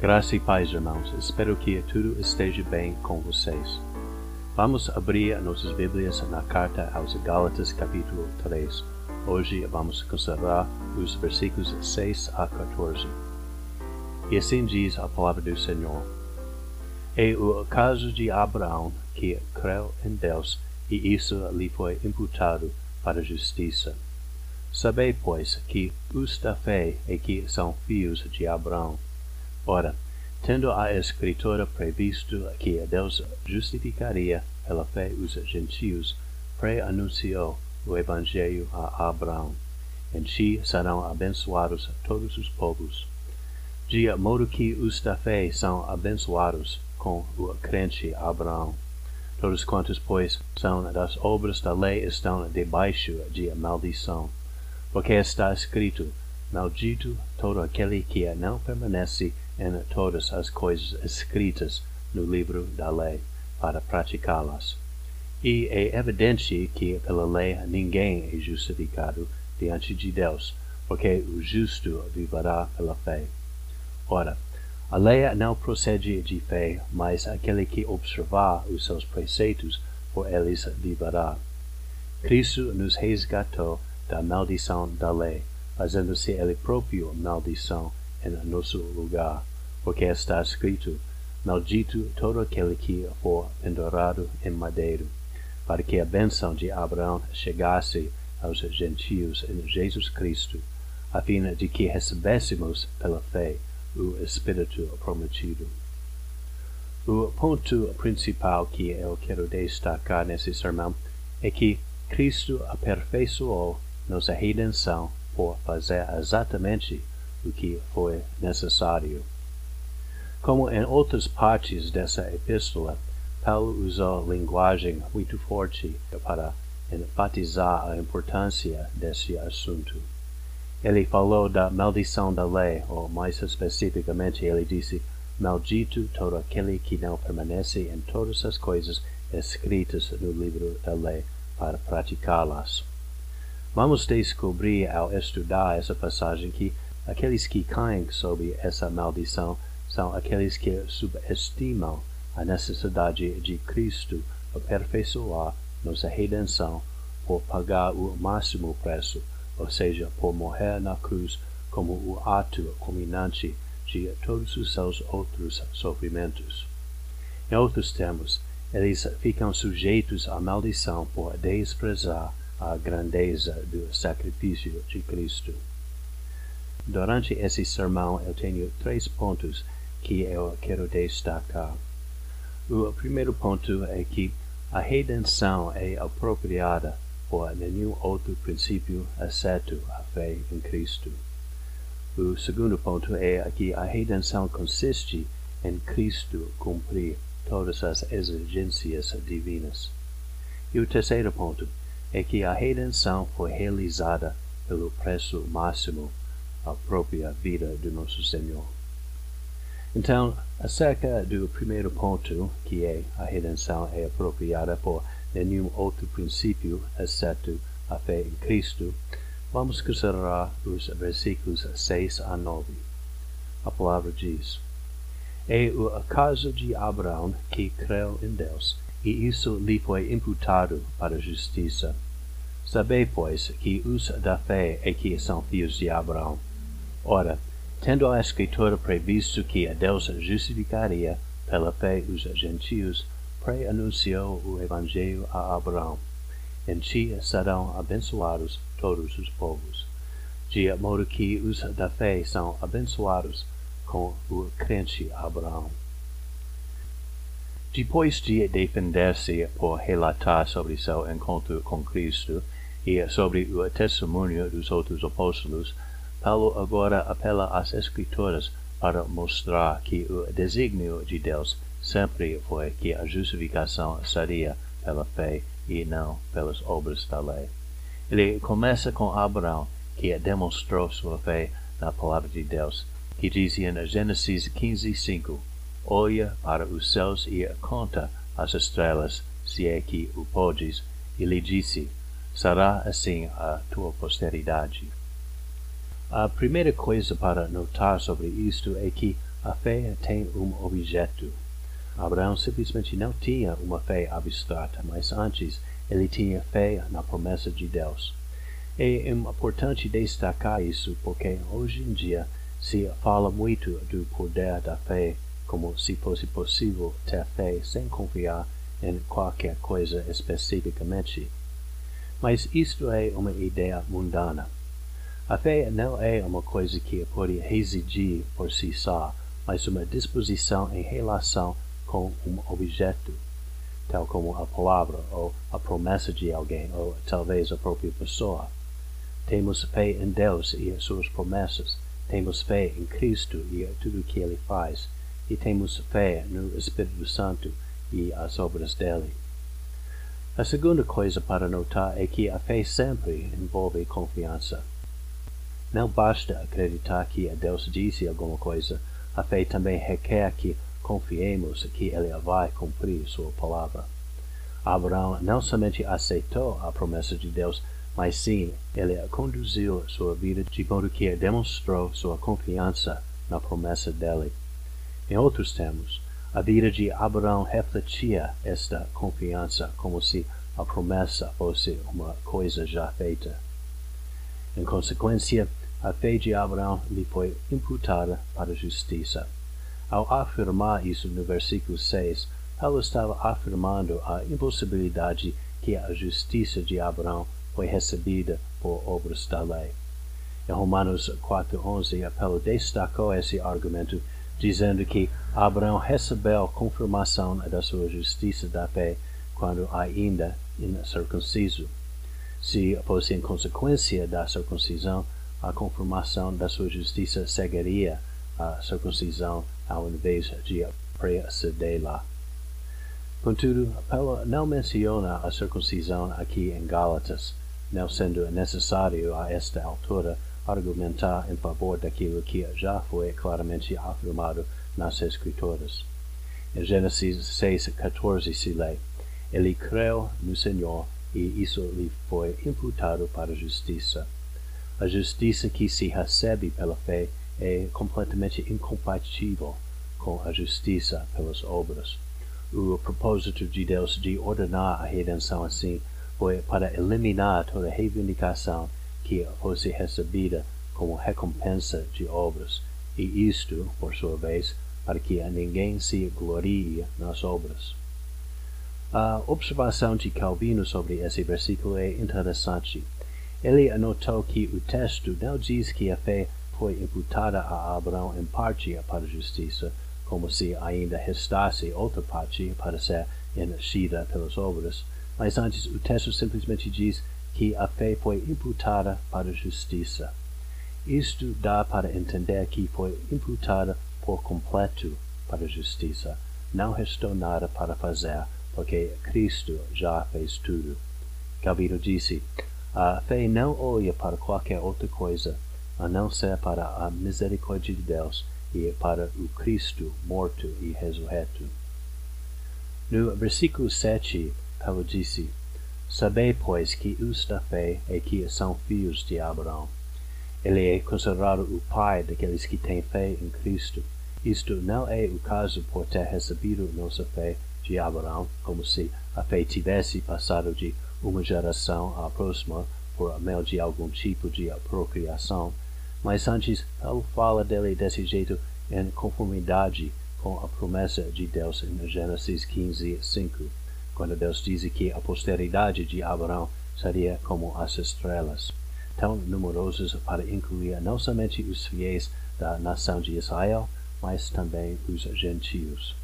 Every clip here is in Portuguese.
Graça e paz, irmãos. Espero que tudo esteja bem com vocês. Vamos abrir nossas Bíblias na carta aos Gálatas, capítulo 3. Hoje vamos considerar os versículos 6 a 14. E assim diz a palavra do Senhor. É o caso de Abraão que creu em Deus e isso lhe foi imputado para justiça. Sabei, pois, que os da fé é que são filhos de Abraão. Ora, tendo a Escritura previsto que Deus justificaria pela fé os gentios, pré-anunciou o Evangelho a Abraão. Em ti serão abençoados todos os povos. De modo que os da fé são abençoados com o crente Abraão. Todos quantos, pois, são das obras da lei estão debaixo de maldição. Porque está escrito, Maldito todo aquele que não permanece em todas as coisas escritas no livro da lei, para praticá-las. E é evidente que pela lei ninguém é justificado diante de Deus, porque o justo viverá pela fé. Ora, a lei não procede de fé, mas aquele que observar os seus preceitos, por eles viverá. Cristo nos resgatou da maldição da lei, fazendo-se ele próprio maldição em nosso lugar, porque está escrito, Maldito todo aquele que for pendurado em madeiro, para que a bênção de Abraão chegasse aos gentios em Jesus Cristo, a fim de que recebêssemos pela fé o Espírito prometido. O ponto principal que eu quero destacar nesse sermão é que Cristo aperfeiçoou nossa redenção por fazer exatamente o que foi necessário. Como em outras partes dessa epístola, Paulo usou linguagem muito forte para enfatizar a importância desse assunto. Ele falou da maldição da lei, ou mais especificamente, ele disse: Maldito todo aquele que não permanece em todas as coisas escritas no livro da lei para praticá-las. Vamos descobrir ao estudar essa passagem que aqueles que caem sob essa maldição são aqueles que subestimam a necessidade de Cristo aperfeiçoar nossa redenção por pagar o máximo preço, ou seja, por morrer na cruz como o ato culminante de todos os seus outros sofrimentos. Em outros termos, eles ficam sujeitos à maldição por desprezar a grandeza do sacrifício de Cristo. Durante esse sermão eu tenho três pontos que eu quero destacar. O primeiro ponto é que a redenção é apropriada por nenhum outro princípio exceto a fé em Cristo. O segundo ponto é que a redenção consiste em Cristo cumprir todas as exigências divinas. E o terceiro ponto é que a redenção foi realizada pelo preço máximo, a própria vida do nosso Senhor. Então, acerca do primeiro ponto, que é a redenção é apropriada por nenhum outro princípio exceto a fé em Cristo, vamos considerar os versículos 6 a 9. A palavra diz: É o acaso de Abraão que creu em Deus e isso lhe foi imputado para justiça. Sabei, pois, que os da fé é que são filhos de Abraão. Ora, tendo a Escritura previsto que a Deus justificaria pela fé os gentios, pré-anunciou o Evangelho a Abraão. Em ti serão abençoados todos os povos. De modo que os da fé são abençoados com o crente Abraão. Depois de defender-se por relatar sobre seu encontro com Cristo e sobre o testemunho dos outros apóstolos, Paulo agora apela às Escrituras para mostrar que o desígnio de Deus sempre foi que a justificação seria pela fé e não pelas obras da lei. Ele começa com Abraão, que demonstrou sua fé na palavra de Deus, que dizia em Gênesis 15, 5, olha para os céus e conta as estrelas, se é que o podes, e lhe disse, será assim a tua posteridade. A primeira coisa para notar sobre isto é que A fé tem um objeto. Abraão simplesmente não tinha uma fé abstrata, mas antes ele tinha fé na promessa de Deus. É importante destacar isso porque hoje em dia se fala muito do poder da fé como se fosse possível ter fé sem confiar em qualquer coisa especificamente. Mas isto é uma ideia mundana. A fé não é uma coisa que pode residir por si só, mas uma disposição em relação com um objeto, tal como a palavra ou a promessa de alguém ou talvez a própria pessoa. Temos fé em Deus e as suas promessas, temos fé em Cristo e tudo o que ele faz, e temos fé no Espírito Santo e as obras dele. A segunda coisa para notar é que a fé sempre envolve confiança. Não basta acreditar que Deus disse alguma coisa, a fé também requer que confiemos que Ele vai cumprir Sua palavra. Abraão não somente aceitou a promessa de Deus, mas sim, ele conduziu sua vida de modo que demonstrou sua confiança na promessa dele. Em outros termos, a vida de Abraão refletia esta confiança como se a promessa fosse uma coisa já feita. Em consequência, a fé de Abraão lhe foi imputada para justiça. Ao afirmar isso no versículo 6, Paulo estava afirmando a impossibilidade que a justiça de Abraão foi recebida por obras da lei. Em Romanos 4.11, Paulo destacou esse argumento dizendo que Abraão recebeu confirmação da sua justiça da fé quando ainda incircunciso. Se fosse em consequência da circuncisão, a confirmação da sua justiça seguiria a circuncisão ao invés de precedê-la. Contudo, Paulo não menciona a circuncisão aqui em Gálatas, não sendo necessário a esta altura argumentar em favor daquilo que já foi claramente afirmado nas Escrituras. Em Gênesis 6:14 se lê: Ele creu no Senhor e isso lhe foi imputado para justiça. A justiça que se recebe pela fé é completamente incompatível com a justiça pelas obras. O propósito de Deus de ordenar a redenção assim foi para eliminar toda reivindicação que fosse recebida como recompensa de obras, e isto, por sua vez, para que ninguém se glorie nas obras. A observação de Calvino sobre esse versículo é interessante. Ele anotou que o texto não diz que a fé foi imputada a Abraão em parte para justiça, como se ainda restasse outra parte para ser enchida pelas obras, mas antes o texto simplesmente diz que a fé foi imputada para justiça. Isto dá para entender que foi imputada por completo para justiça. Não restou nada para fazer, porque Cristo já fez tudo. Calvino disse: A fé não olha para qualquer outra coisa, a não ser para a misericórdia de Deus e para o Cristo morto e ressurreto. No versículo 7, Paulo disse: Sabei, pois, que os da fé é que são filhos de Abraão. Ele é considerado o pai daqueles que têm fé em Cristo. Isto não é o caso por ter recebido nossa fé de Abraão, como se a fé tivesse passado de uma geração à próxima por meio de algum tipo de procriação, mas antes Paulo fala dele desse jeito em conformidade com a promessa de Deus em Gênesis 15, 5 quando Deus diz que a posteridade de Abraão seria como as estrelas, tão numerosos para incluir não somente os fiéis da nação de Israel, mas também os gentios.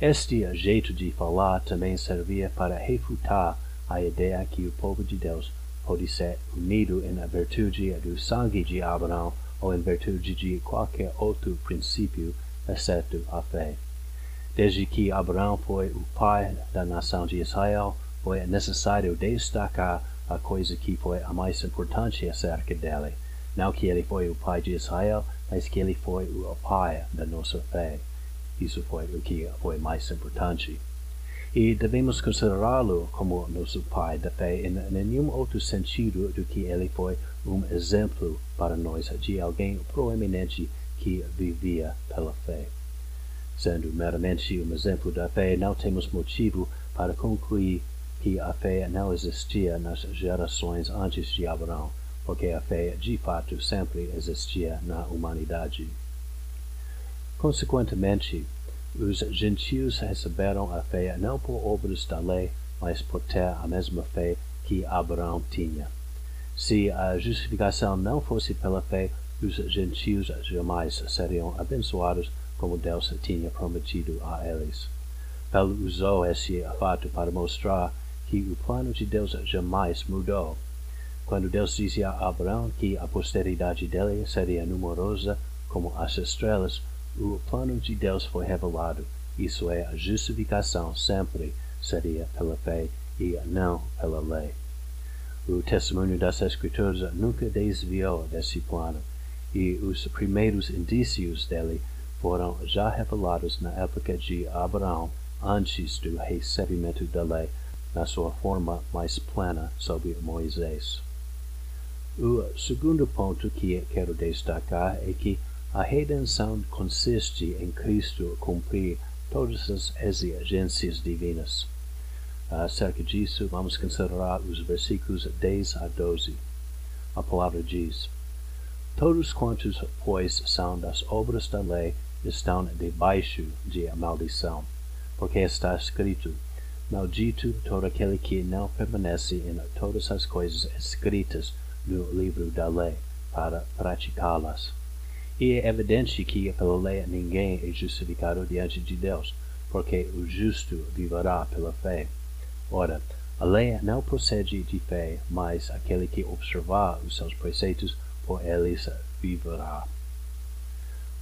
Este jeito de falar também servia para refutar a ideia que o povo de Deus pode ser unido em virtude do sangue de Abraão ou em virtude de qualquer outro princípio, exceto a fé. Desde que Abraão foi o pai da nação de Israel, foi necessário destacar a coisa que foi a mais importante acerca dele. Não que ele foi o pai de Israel, mas que ele foi o pai da nossa fé. Isso foi o que foi mais importante. E devemos considerá-lo como nosso pai da fé em nenhum outro sentido do que ele foi um exemplo para nós de alguém proeminente que vivia pela fé. Sendo meramente um exemplo da fé, não temos motivo para concluir que a fé não existia nas gerações antes de Abraão, porque a fé de fato sempre existia na humanidade. Consequentemente, os gentios receberam a fé não por obras da lei, mas por ter a mesma fé que Abraão tinha. Se a justificação não fosse pela fé, os gentios jamais seriam abençoados como Deus tinha prometido a eles. Paulo usou esse fato para mostrar que o plano de Deus jamais mudou. Quando Deus dizia a Abraão que a posteridade dele seria numerosa como as estrelas, o plano de Deus foi revelado. Isso é, a justificação sempre seria pela fé e não pela lei. O testemunho das Escrituras nunca desviou desse plano, e os primeiros indícios dele foram já revelados na época de Abraão, antes do recebimento da lei, na sua forma mais plena sob Moisés. O segundo ponto que quero destacar é que a redenção consiste em Cristo cumprir todas as exigências divinas. Acerca disso, vamos considerar os versículos 10 a 12. A palavra diz: Todos quantos, pois, são das obras da lei estão debaixo de maldição, porque está escrito: Maldito todo aquele que não permanece em todas as coisas escritas no livro da lei, para praticá-las. E é evidente que pela lei ninguém é justificado diante de Deus, porque o justo viverá pela fé. Ora, a lei não procede de fé, mas aquele que observar os seus preceitos, por eles viverá.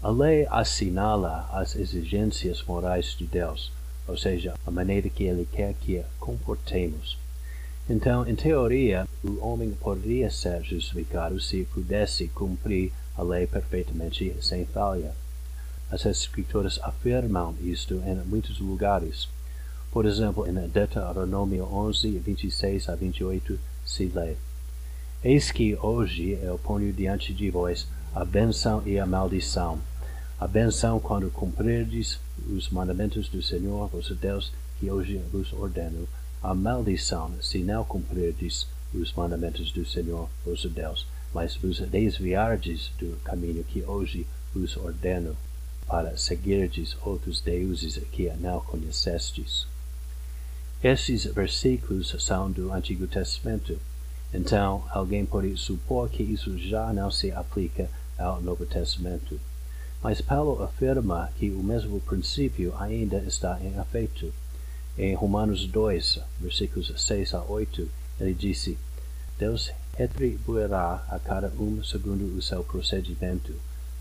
A lei assinala as exigências morais de Deus, ou seja, a maneira que ele quer que comportemos. Então, em teoria, o homem poderia ser justificado se pudesse cumprir a lei perfeitamente sem falha. As Escrituras afirmam isto em muitos lugares. Por exemplo, em Deuteronômio 11, 26 a 28, se lê: Eis que hoje eu ponho diante de vós a benção e a maldição. A benção quando cumprirdes os mandamentos do Senhor vosso Deus, que hoje vos ordeno. A maldição, se não cumprirdes os mandamentos do Senhor vosso Deus, mas vos desviardes do caminho que hoje vos ordeno, para seguirdes outros deuses que não conhecestes. Esses versículos são do Antigo Testamento. Então, alguém pode supor que isso já não se aplica ao Novo Testamento. Mas Paulo afirma que o mesmo princípio ainda está em efeito. Em Romanos 2, versículos 6 a 8, ele disse: Deus retribuirá a cada um segundo o seu procedimento,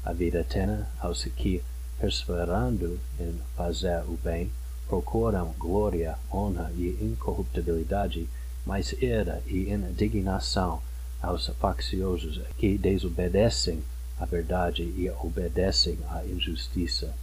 a vida eterna aos que, perseverando em fazer o bem, procuram glória, honra e incorruptibilidade, mas ira e indignação aos facciosos que desobedecem a verdade e obedecem à injustiça.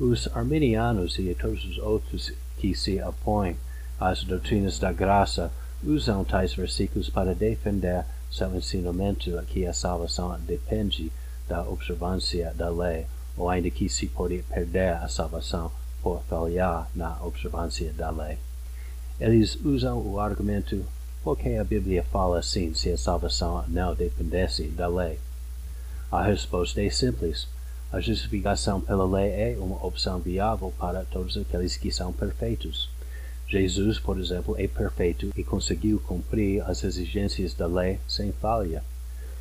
Os arminianos e todos os outros que se opõem às doutrinas da graça usam tais versículos para defender seu ensinamento que a salvação depende da observância da lei, ou ainda que se pode perder a salvação por falhar na observância da lei. Eles usam o argumento porque a Bíblia fala assim se a salvação não dependesse da lei. A resposta é simples. A justificação pela lei é uma opção viável para todos aqueles que são perfeitos. Jesus, por exemplo, é perfeito e conseguiu cumprir as exigências da lei sem falha.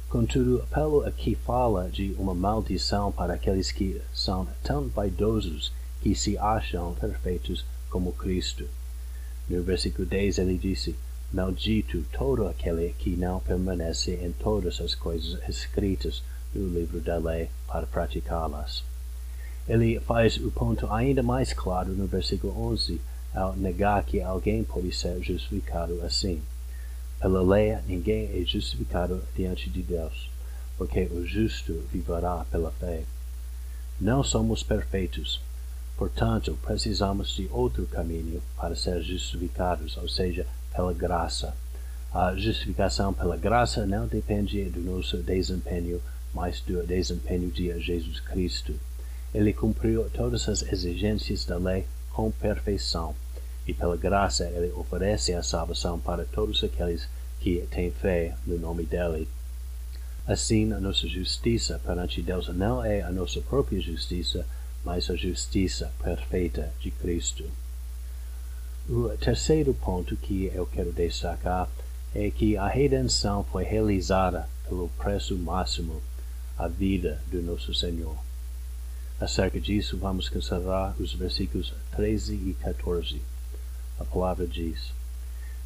Contudo, Paulo aqui fala de uma maldição para aqueles que são tão vaidosos que se acham perfeitos como Cristo. No versículo 10 ele disse: Maldito todo aquele que não permanece em todas as coisas escritas no livro da lei para praticá-las. Ele faz o ponto ainda mais claro no versículo 11 ao negar que alguém pode ser justificado assim. Pela lei, ninguém é justificado diante de Deus, porque o justo viverá pela fé. Não somos perfeitos, Portanto, precisamos de outro caminho para ser justificados, ou seja, pela graça. A justificação pela graça não depende do nosso desempenho mas do desempenho de Jesus Cristo. Ele cumpriu todas as exigências da lei com perfeição, e pela graça ele oferece a salvação para todos aqueles que têm fé no nome dele. Assim, a nossa justiça perante Deus não é a nossa própria justiça, mas a justiça perfeita de Cristo. O terceiro ponto que eu quero destacar é que a redenção foi realizada pelo preço máximo, a vida do nosso Senhor. Acerca disso, vamos considerar os versículos 13 e 14. A palavra diz: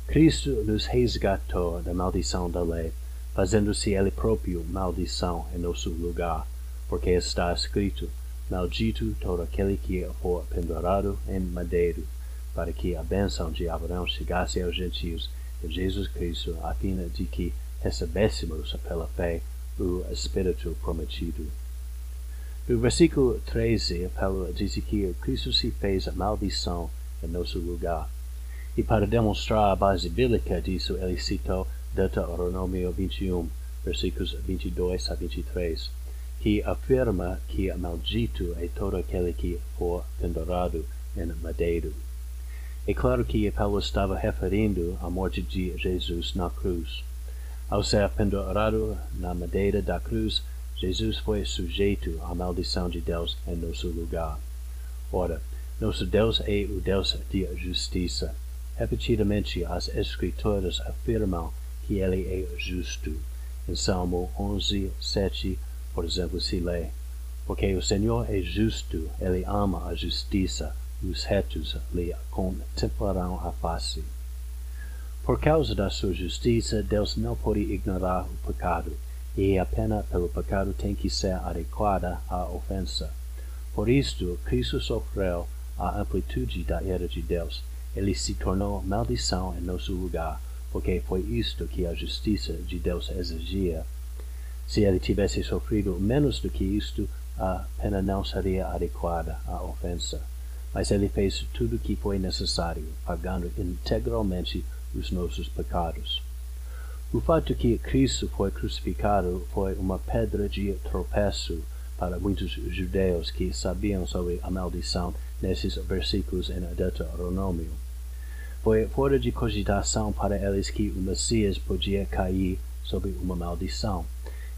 Cristo nos resgatou da maldição da lei, fazendo-se Ele próprio maldição em nosso lugar, porque está escrito: Maldito todo aquele que for pendurado em madeiro para que a bênção de Abraão chegasse aos gentios em Jesus Cristo, a fim de que recebêssemos pela fé o Espírito prometido. No versículo 13, Paulo diz que Cristo se fez maldição em nosso lugar. E para demonstrar a base bíblica disso, ele citou Deuteronômio 21, versículos 22 a 23, que afirma que maldito é todo aquele que for pendurado em madeiro. É claro que Paulo estava referindo à morte de Jesus na cruz. Ao ser pendurado na madeira da cruz, Jesus foi sujeito à maldição de Deus em nosso lugar. Ora, nosso Deus é o Deus de justiça. Repetidamente, as Escrituras afirmam que Ele é justo. Em Salmo 11, 7, por exemplo, se lê: Porque o Senhor é justo, Ele ama a justiça os retos lhe contemplarão a face. Por causa da sua justiça, Deus não pode ignorar o pecado, e a pena pelo pecado tem que ser adequada à ofensa. Por isto, Cristo sofreu a amplitude da ira de Deus. Ele se tornou maldição em nosso lugar, porque foi isto que a justiça de Deus exigia. Se ele tivesse sofrido menos do que isto, a pena não seria adequada à ofensa mas ele fez tudo o que foi necessário, pagando integralmente os nossos pecados. O fato que Cristo foi crucificado foi uma pedra de tropeço para muitos judeus que sabiam sobre a maldição nesses versículos em Deuteronômio. Foi fora de cogitação para eles que o Messias podia cair sobre uma maldição.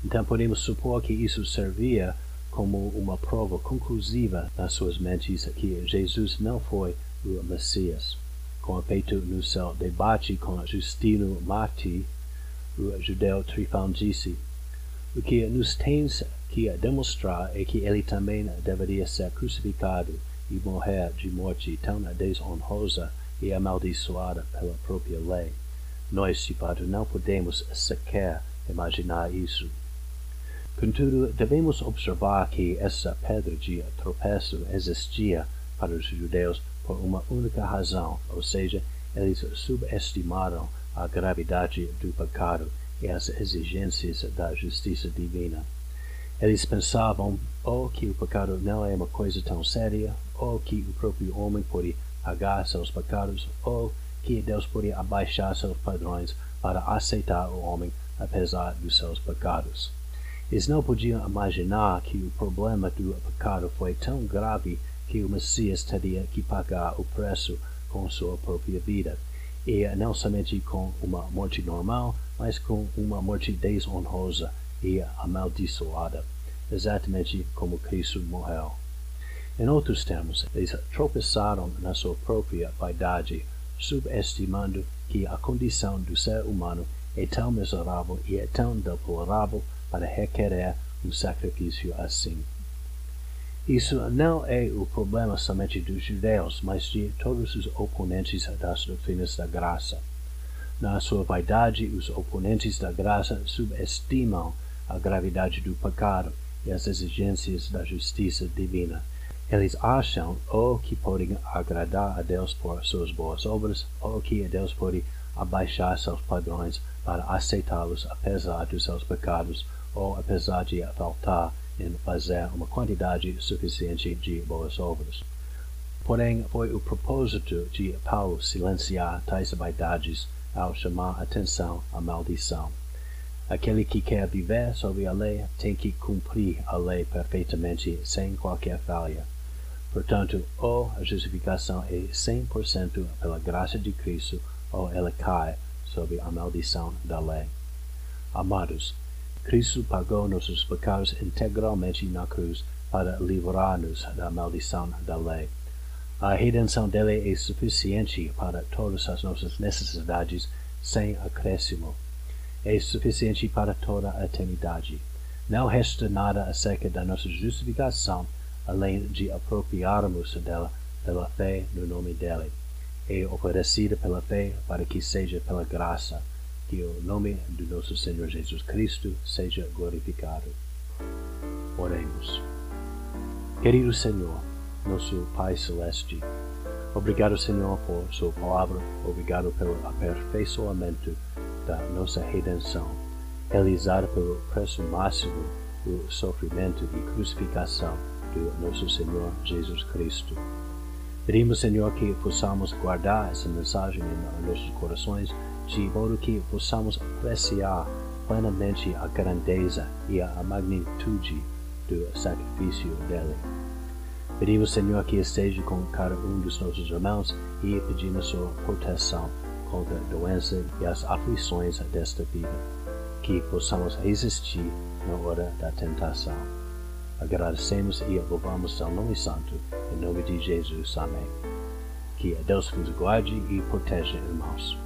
Então podemos supor que isso servia como uma prova conclusiva nas suas mentes que Jesus não foi o Messias. Com efeito no seu debate com Justino Marti, o judeu Trifão disse: O que nos tens que demonstrar é que ele também deveria ser crucificado e morrer de morte tão desonrosa e amaldiçoada pela própria lei. Nós, fato, não podemos sequer imaginar isso. Contudo, devemos observar que essa pedra de tropeço existia para os judeus por uma única razão, ou seja, eles subestimaram a gravidade do pecado e as exigências da justiça divina. Eles pensavam ou que o pecado não é uma coisa tão séria, ou que o próprio homem pode pagar seus pecados, ou que Deus pode abaixar seus padrões para aceitar o homem apesar dos seus pecados. Eles não podiam imaginar que o problema do pecado foi tão grave que o Messias teria que pagar o preço com sua própria vida, e não somente com uma morte normal, mas com uma morte desonrosa e amaldiçoada, exatamente como Cristo morreu. Em outros termos, eles tropeçaram na sua própria vaidade, subestimando que a condição do ser humano é tão miserável e é tão deplorável para requerer um sacrifício assim. Isso não é o problema somente dos judeus, mas de todos os oponentes das doutrinas da graça. Na sua vaidade, os oponentes da graça subestimam a gravidade do pecado e as exigências da justiça divina. Eles acham ou que podem agradar a Deus por suas boas obras, ou que Deus pode abaixar seus padrões para aceitá-los apesar dos seus pecados ou apesar de faltar em fazer uma quantidade suficiente de boas obras. Porém, foi o propósito de Paulo silenciar tais vaidades ao chamar atenção à maldição. Aquele que quer viver sob a lei tem que cumprir a lei perfeitamente, sem qualquer falha. Portanto, ou a justificação é 100% pela graça de Cristo, ou ela cai sob a maldição da lei. Amados, Cristo pagou nossos pecados integralmente na cruz para livrar-nos da maldição da lei. A redenção dele é suficiente para todas as nossas necessidades sem acréscimo. É suficiente para toda a eternidade. Não resta nada acerca da nossa justificação, além de apropriarmos dela pela fé no nome dele. É oferecida pela fé para que seja pela graça que o nome do nosso Senhor Jesus Cristo seja glorificado. Oremos. Querido Senhor, nosso Pai Celeste, obrigado, Senhor, por Sua palavra, obrigado pelo aperfeiçoamento da nossa redenção, realizada pelo preço máximo do sofrimento e crucificação do nosso Senhor Jesus Cristo. Pedimos, Senhor, que possamos guardar essa mensagem em nossos corações, de modo que possamos apreciar plenamente a grandeza e a magnitude do sacrifício dele. Pedimos, Senhor, que esteja com cada um dos nossos irmãos e pedimos sua proteção contra a doença e as aflições desta vida, que possamos resistir na hora da tentação. Agradecemos e louvamos seu nome santo, em nome de Jesus. Amém. Que Deus vos guarde e proteja, irmãos.